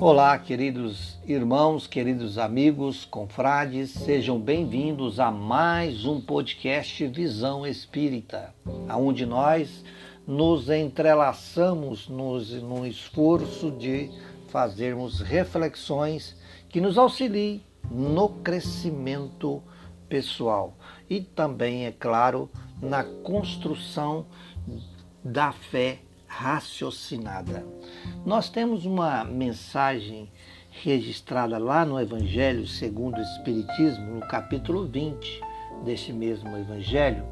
Olá, queridos irmãos, queridos amigos, confrades, sejam bem-vindos a mais um podcast Visão Espírita, onde nós nos entrelaçamos nos, no esforço de fazermos reflexões que nos auxiliem no crescimento pessoal e também, é claro, na construção da fé raciocinada. Nós temos uma mensagem registrada lá no Evangelho segundo o Espiritismo, no capítulo 20 deste mesmo Evangelho.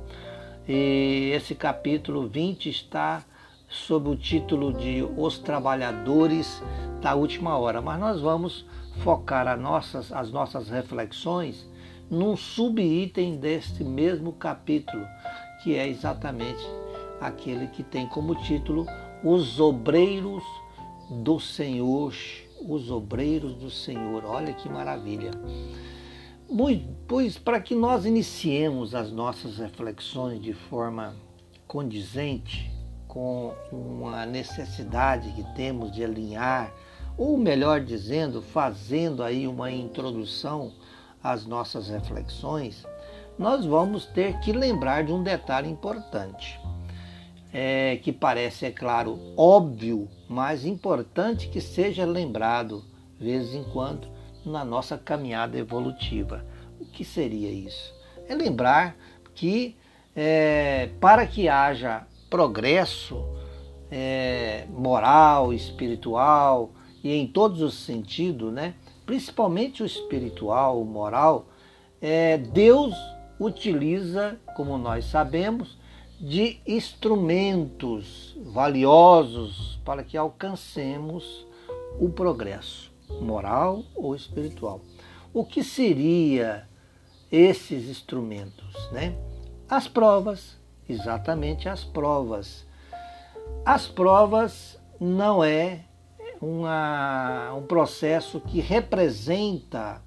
E esse capítulo 20 está sob o título de Os Trabalhadores da Última Hora, mas nós vamos focar as nossas, as nossas reflexões num subitem deste mesmo capítulo, que é exatamente aquele que tem como título Os Obreiros do Senhor. Os Obreiros do Senhor. Olha que maravilha. Pois, para que nós iniciemos as nossas reflexões de forma condizente com uma necessidade que temos de alinhar, ou melhor dizendo, fazendo aí uma introdução às nossas reflexões, nós vamos ter que lembrar de um detalhe importante é, que parece, é claro, óbvio, mas importante que seja lembrado, de vez em quando, na nossa caminhada evolutiva. O que seria isso? É lembrar que é, para que haja progresso é, moral, espiritual e em todos os sentidos, né? principalmente o espiritual, o moral, é, Deus utiliza, como nós sabemos, de instrumentos valiosos para que alcancemos o progresso moral ou espiritual. O que seria esses instrumentos, né? As provas, exatamente as provas. As provas não é uma, um processo que representa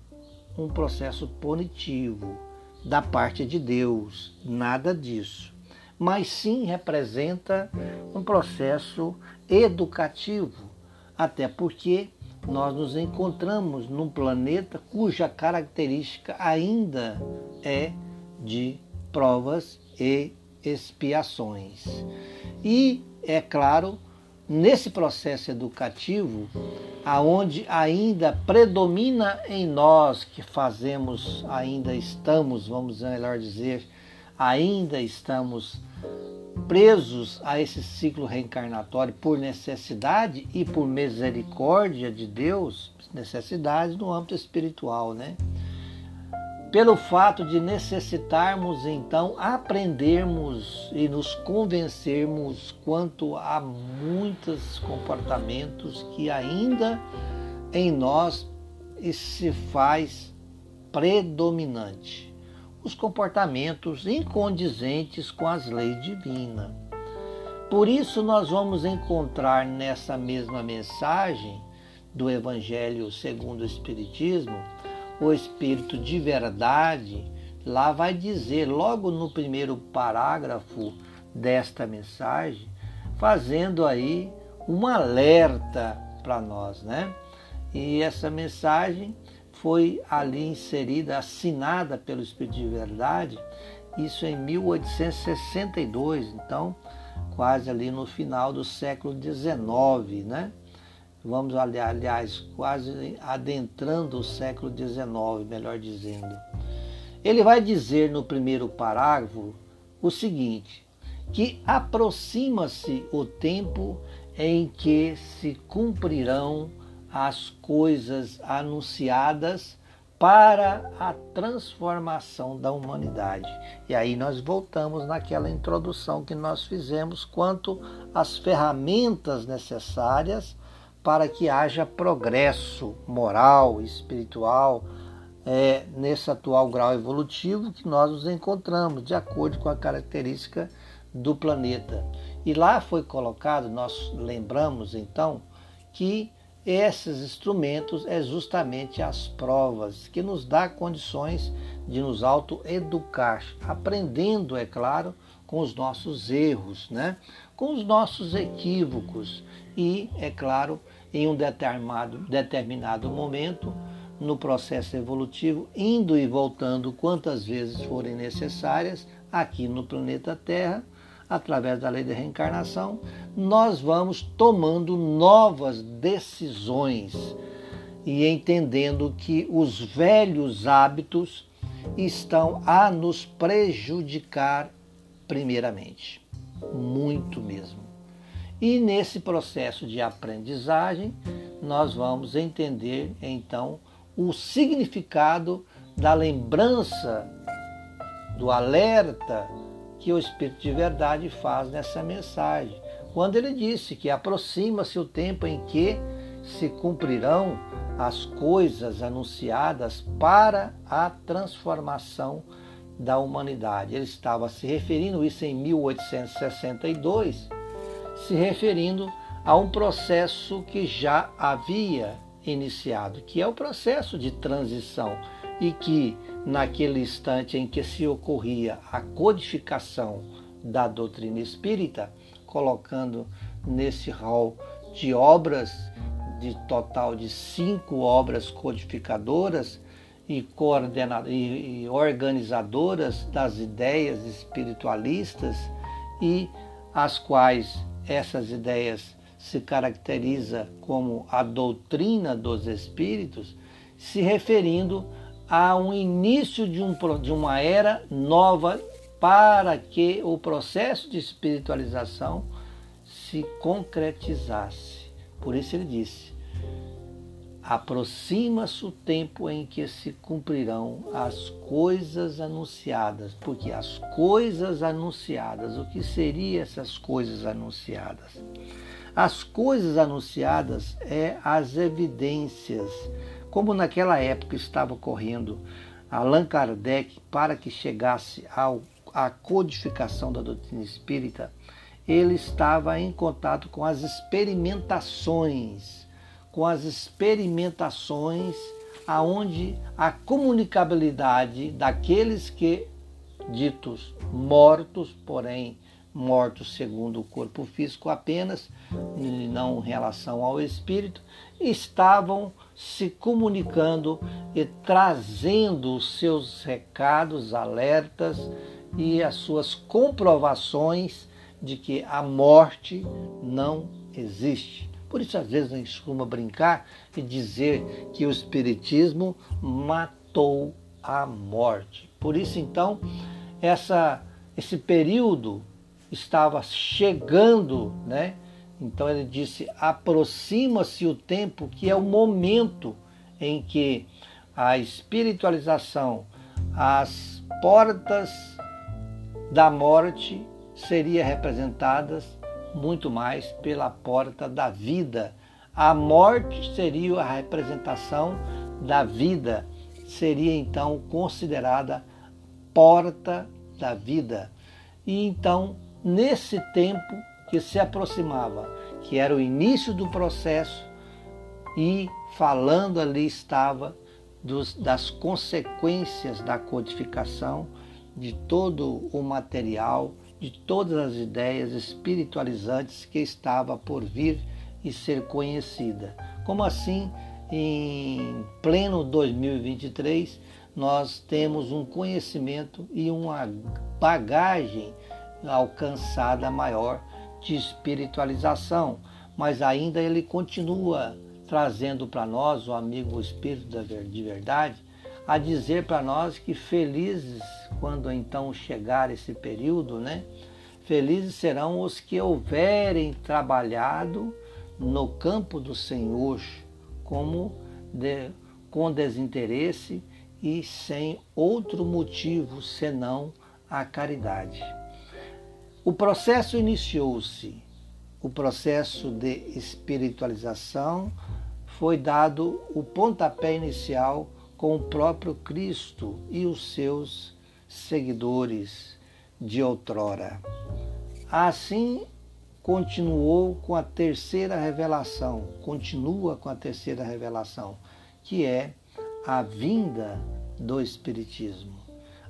um processo punitivo da parte de Deus, nada disso mas sim representa um processo educativo, até porque nós nos encontramos num planeta cuja característica ainda é de provas e expiações. E, é claro, nesse processo educativo, aonde ainda predomina em nós que fazemos, ainda estamos, vamos melhor dizer, ainda estamos presos a esse ciclo reencarnatório por necessidade e por misericórdia de Deus, necessidade no âmbito espiritual, né? Pelo fato de necessitarmos então aprendermos e nos convencermos quanto a muitos comportamentos que ainda em nós se faz predominante os comportamentos incondizentes com as leis divinas. Por isso, nós vamos encontrar nessa mesma mensagem do Evangelho segundo o Espiritismo, o Espírito de verdade, lá vai dizer, logo no primeiro parágrafo desta mensagem, fazendo aí um alerta para nós, né? E essa mensagem foi ali inserida, assinada pelo Espírito de Verdade, isso em 1862, então quase ali no final do século XIX, né? Vamos, aliás, quase adentrando o século XIX, melhor dizendo. Ele vai dizer no primeiro parágrafo o seguinte: que aproxima-se o tempo em que se cumprirão as coisas anunciadas para a transformação da humanidade. E aí nós voltamos naquela introdução que nós fizemos quanto às ferramentas necessárias para que haja progresso moral, espiritual, é, nesse atual grau evolutivo que nós nos encontramos, de acordo com a característica do planeta. E lá foi colocado, nós lembramos então, que esses instrumentos é justamente as provas que nos dá condições de nos autoeducar, aprendendo, é claro, com os nossos erros, né? com os nossos equívocos e, é claro, em um determinado, determinado momento no processo evolutivo, indo e voltando quantas vezes forem necessárias aqui no planeta Terra, através da lei da reencarnação, nós vamos tomando novas decisões e entendendo que os velhos hábitos estão a nos prejudicar primeiramente, muito mesmo. E nesse processo de aprendizagem, nós vamos entender então o significado da lembrança, do alerta que o Espírito de Verdade faz nessa mensagem. Quando ele disse que aproxima-se o tempo em que se cumprirão as coisas anunciadas para a transformação da humanidade. Ele estava se referindo isso em 1862, se referindo a um processo que já havia iniciado, que é o processo de transição e que naquele instante em que se ocorria a codificação da doutrina espírita, colocando nesse rol de obras de total de cinco obras codificadoras e, coordena e organizadoras das ideias espiritualistas e as quais essas ideias se caracteriza como a doutrina dos espíritos, se referindo a um início de, um, de uma era nova para que o processo de espiritualização se concretizasse. Por isso ele disse: aproxima-se o tempo em que se cumprirão as coisas anunciadas, porque as coisas anunciadas, o que seriam essas coisas anunciadas? As coisas anunciadas é as evidências, como naquela época estava ocorrendo Allan Kardec para que chegasse ao, à codificação da doutrina espírita, ele estava em contato com as experimentações, com as experimentações aonde a comunicabilidade daqueles que ditos mortos, porém mortos segundo o corpo físico apenas, e não em relação ao espírito, estavam se comunicando e trazendo os seus recados, alertas e as suas comprovações de que a morte não existe. Por isso, às vezes, a gente costuma brincar e dizer que o Espiritismo matou a morte. Por isso, então, essa, esse período estava chegando, né? Então ele disse: aproxima-se o tempo que é o momento em que a espiritualização, as portas da morte seria representadas muito mais pela porta da vida. A morte seria a representação da vida, seria então considerada porta da vida. E então, nesse tempo que se aproximava, que era o início do processo, e falando ali estava dos, das consequências da codificação de todo o material de todas as ideias espiritualizantes que estava por vir e ser conhecida. Como assim, em pleno 2023, nós temos um conhecimento e uma bagagem alcançada maior de espiritualização, mas ainda ele continua trazendo para nós, o amigo Espírito de Verdade, a dizer para nós que felizes quando então chegar esse período, né? Felizes serão os que houverem trabalhado no campo do Senhor, como de, com desinteresse e sem outro motivo senão a caridade. O processo iniciou-se, o processo de espiritualização foi dado o pontapé inicial com o próprio Cristo e os seus seguidores de outrora. Assim continuou com a terceira revelação, continua com a terceira revelação, que é a vinda do Espiritismo.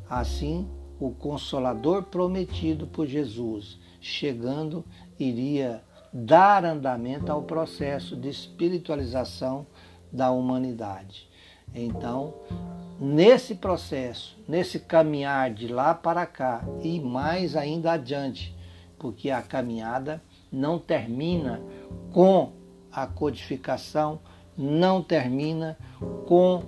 Assim, o Consolador prometido por Jesus, chegando, iria dar andamento ao processo de espiritualização da humanidade. Então, nesse processo, nesse caminhar de lá para cá e mais ainda adiante, porque a caminhada não termina com a codificação, não termina com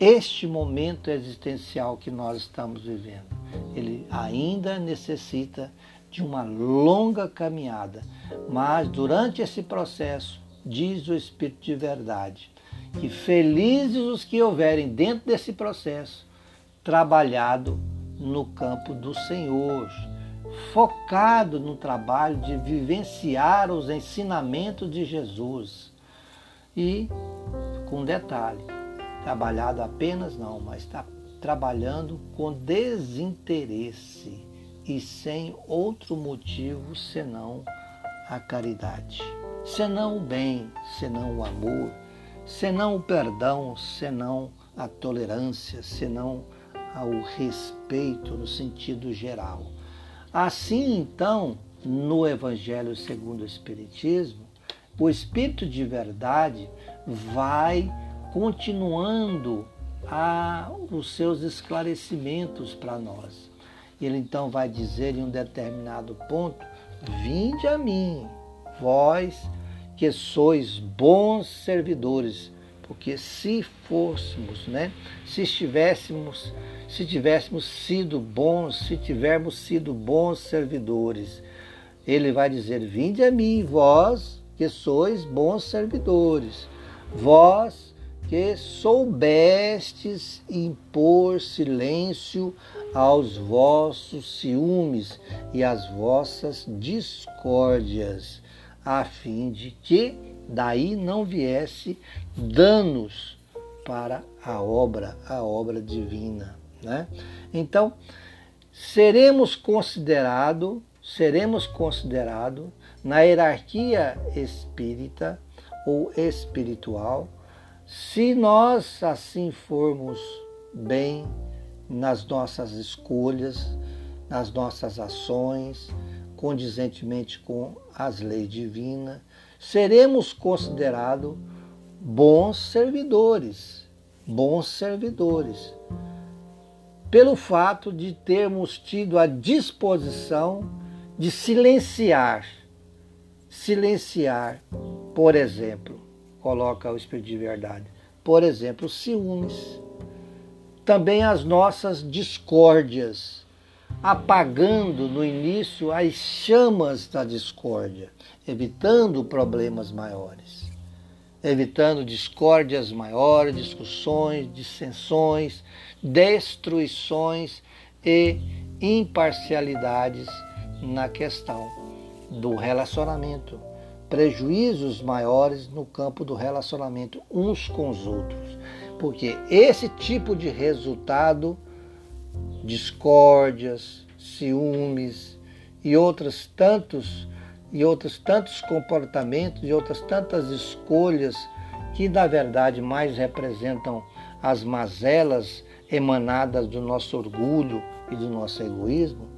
este momento existencial que nós estamos vivendo. Ele ainda necessita de uma longa caminhada, mas durante esse processo, diz o Espírito de Verdade, que felizes os que houverem dentro desse processo trabalhado no campo do Senhor, focado no trabalho de vivenciar os ensinamentos de Jesus. E, com detalhe, trabalhado apenas não, mas está trabalhando com desinteresse e sem outro motivo senão a caridade, senão o bem, senão o amor, senão o perdão, senão a tolerância, senão o respeito no sentido geral. Assim, então, no Evangelho segundo o Espiritismo, o Espírito de verdade vai continuando a, os seus esclarecimentos para nós. Ele então vai dizer em um determinado ponto: Vinde a mim, vós que sois bons servidores, porque se fôssemos, né, se estivéssemos, se tivéssemos sido bons, se tivermos sido bons servidores, ele vai dizer: Vinde a mim, vós que sois bons servidores, vós que soubestes impor silêncio aos vossos ciúmes e às vossas discórdias, a fim de que daí não viesse danos para a obra, a obra divina. Né? Então, seremos considerado, seremos considerado na hierarquia espírita ou espiritual se nós assim formos bem nas nossas escolhas, nas nossas ações, condizentemente com as leis divinas, seremos considerados bons servidores, bons servidores, pelo fato de termos tido a disposição de silenciar, silenciar, por exemplo, coloca o Espírito de Verdade. Por exemplo, ciúmes. Também as nossas discórdias, apagando no início as chamas da discórdia, evitando problemas maiores, evitando discórdias maiores, discussões, dissensões, destruições e imparcialidades na questão do relacionamento prejuízos maiores no campo do relacionamento uns com os outros. Porque esse tipo de resultado, discórdias, ciúmes e outros tantos e outros tantos comportamentos e outras tantas escolhas que na verdade mais representam as mazelas emanadas do nosso orgulho e do nosso egoísmo,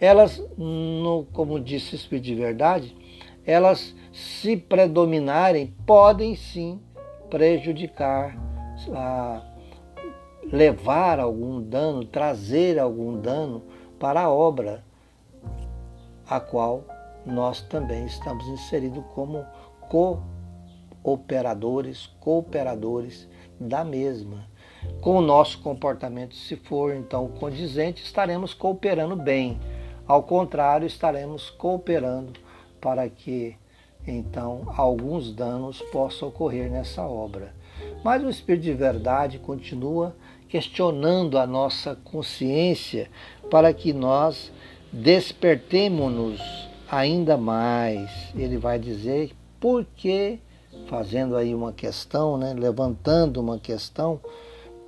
elas, no, como disse o Espírito de Verdade, elas, se predominarem, podem sim prejudicar, levar algum dano, trazer algum dano para a obra a qual nós também estamos inseridos como cooperadores, cooperadores da mesma. Com o nosso comportamento, se for então condizente, estaremos cooperando bem. Ao contrário, estaremos cooperando para que então alguns danos possam ocorrer nessa obra. Mas o Espírito de Verdade continua questionando a nossa consciência para que nós despertemos-nos ainda mais. Ele vai dizer por que, fazendo aí uma questão, né, levantando uma questão,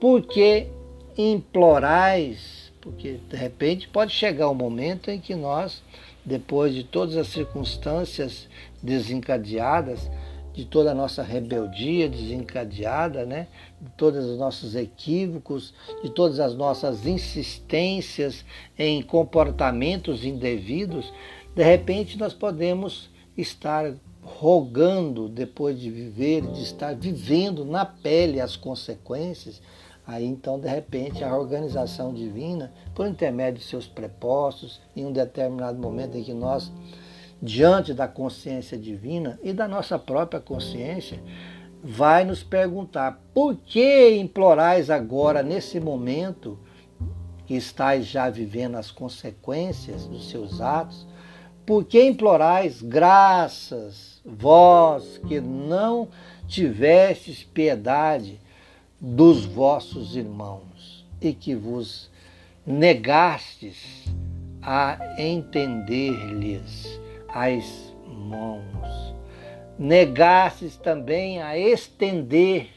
por que implorais? Porque de repente pode chegar um momento em que nós depois de todas as circunstâncias desencadeadas, de toda a nossa rebeldia desencadeada, né? de todos os nossos equívocos, de todas as nossas insistências em comportamentos indevidos, de repente nós podemos estar rogando depois de viver, de estar vivendo na pele as consequências, aí então de repente a organização divina, por intermédio de seus prepostos, em um determinado momento em que nós, diante da consciência divina e da nossa própria consciência, vai nos perguntar: por que implorais agora, nesse momento, que estáis já vivendo as consequências dos seus atos? Por que implorais graças, vós que não tivestes piedade dos vossos irmãos e que vos negastes a entender-lhes as mãos? Negastes também a estender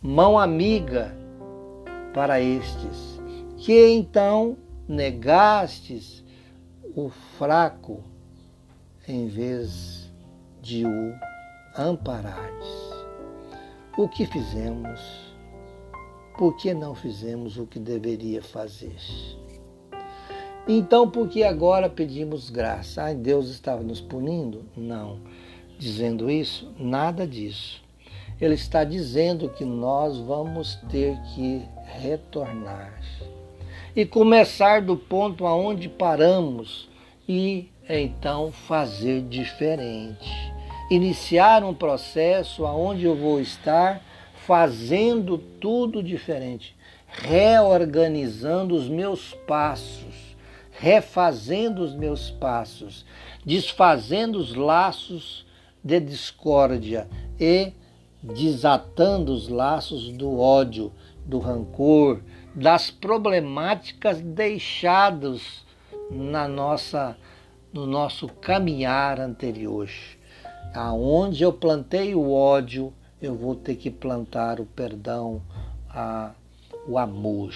mão amiga para estes, que então negastes o fraco em vez de o amparardes. O que fizemos? Por que não fizemos o que deveria fazer? Então, por que agora pedimos graça? Ai, Deus estava nos punindo? Não. Dizendo isso, nada disso. Ele está dizendo que nós vamos ter que retornar e começar do ponto aonde paramos e então fazer diferente. Iniciar um processo aonde eu vou estar fazendo tudo diferente, reorganizando os meus passos, refazendo os meus passos, desfazendo os laços de discórdia e desatando os laços do ódio, do rancor, das problemáticas deixadas na nossa no nosso caminhar anterior. Aonde eu plantei o ódio, eu vou ter que plantar o perdão, a, o amor.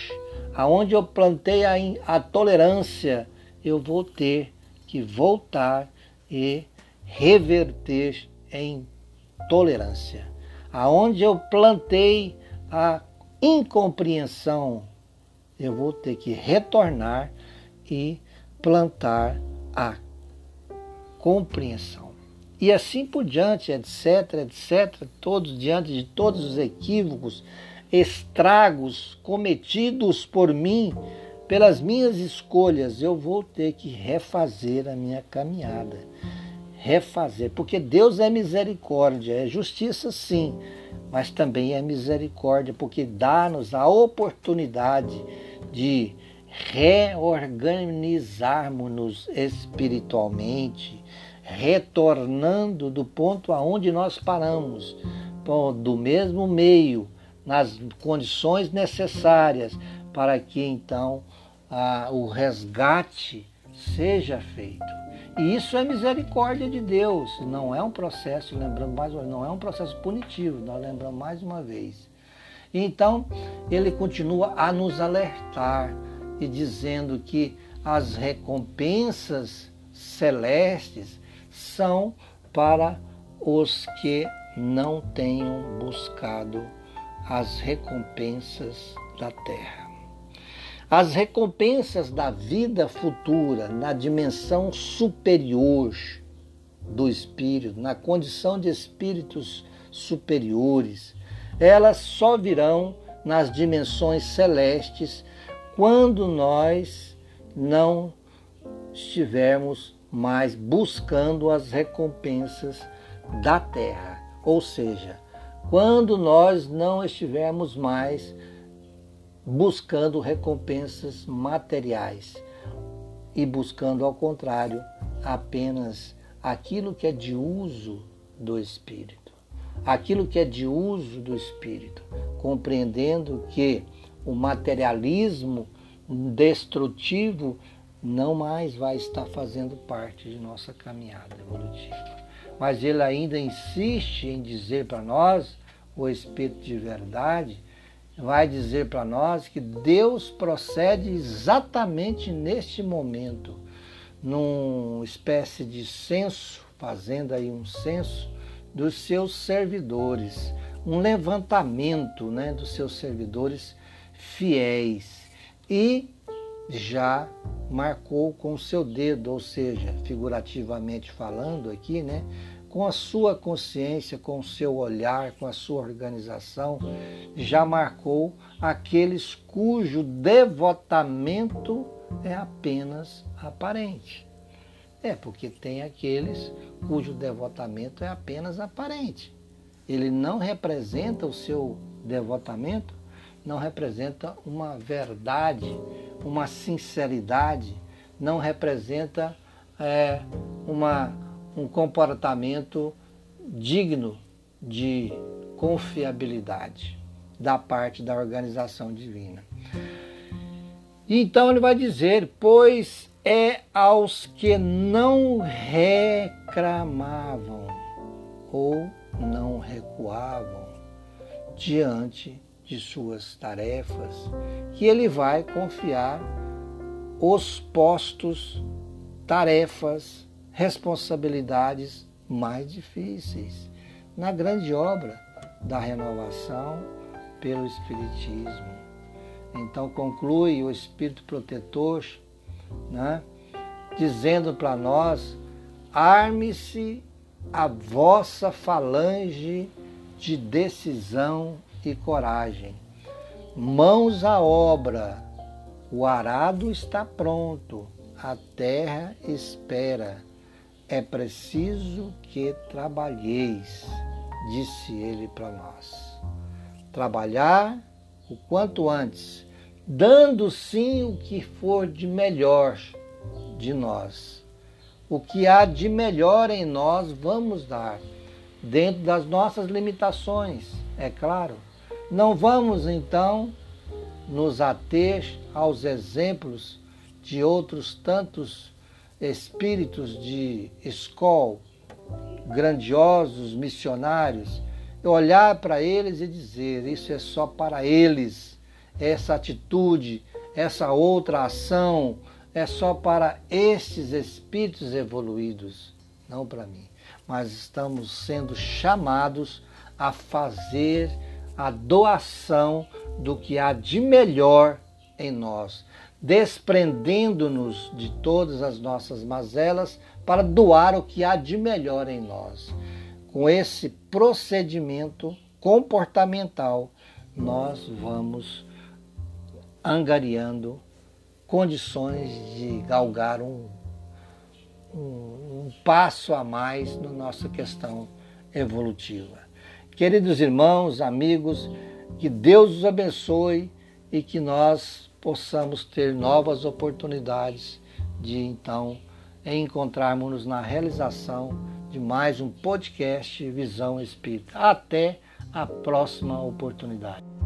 Aonde eu plantei a, a tolerância, eu vou ter que voltar e reverter em tolerância. Aonde eu plantei a incompreensão, eu vou ter que retornar e plantar a compreensão. E assim por diante, etc, etc, todos diante de todos os equívocos, estragos cometidos por mim, pelas minhas escolhas, eu vou ter que refazer a minha caminhada. Refazer, porque Deus é misericórdia, é justiça sim, mas também é misericórdia, porque dá-nos a oportunidade de reorganizarmos-nos espiritualmente, retornando do ponto aonde nós paramos, do mesmo meio, nas condições necessárias para que então a, o resgate seja feito. E isso é misericórdia de Deus, não é um processo, lembrando mais uma vez, não é um processo punitivo, nós lembramos mais uma vez. Então, ele continua a nos alertar e dizendo que as recompensas celestes são para os que não tenham buscado as recompensas da terra. As recompensas da vida futura, na dimensão superior do espírito, na condição de espíritos superiores, elas só virão nas dimensões celestes quando nós não estivermos mais buscando as recompensas da terra. Ou seja, quando nós não estivermos mais buscando recompensas materiais e buscando, ao contrário, apenas aquilo que é de uso do espírito. Aquilo que é de uso do espírito, compreendendo que o materialismo destrutivo não mais vai estar fazendo parte de nossa caminhada evolutiva. Mas ele ainda insiste em dizer para nós, o Espírito de verdade, vai dizer para nós que Deus procede exatamente neste momento, numa espécie de censo, fazendo aí um censo dos seus servidores, um levantamento né, dos seus servidores fiéis e já marcou com o seu dedo, ou seja, figurativamente falando aqui, né? Com a sua consciência, com o seu olhar, com a sua organização, já marcou aqueles cujo devotamento é apenas aparente. É, porque tem aqueles cujo devotamento é apenas aparente. Ele não representa o seu devotamento, não representa uma verdade, uma sinceridade, não representa é, uma, um comportamento digno de confiabilidade da parte da organização divina. Então ele vai dizer: Pois é aos que não reclamavam ou não recuavam diante de suas tarefas que ele vai confiar os postos, tarefas, responsabilidades mais difíceis na grande obra da renovação pelo Espiritismo. Então conclui o Espírito Protetor, né, dizendo para nós: arme-se a vossa falange de decisão e coragem. Mãos à obra, o arado está pronto, a terra espera. É preciso que trabalheis, disse ele para nós. Trabalhar o quanto antes, dando sim o que for de melhor de nós. O que há de melhor em nós, vamos dar, dentro das nossas limitações, é claro. Não vamos então nos ater aos exemplos de outros tantos espíritos de escola, grandiosos missionários olhar para eles e dizer: isso é só para eles, essa atitude, essa outra ação é só para estes espíritos evoluídos, não para mim. Mas estamos sendo chamados a fazer a doação do que há de melhor em nós, desprendendo-nos de todas as nossas mazelas para doar o que há de melhor em nós com esse procedimento comportamental, nós vamos angariando condições de galgar um, um, um passo a mais na nossa questão evolutiva. Queridos irmãos, amigos, que Deus os abençoe e que nós possamos ter novas oportunidades de então encontrarmos-nos na realização de mais um podcast Visão Espírita. Até a próxima oportunidade.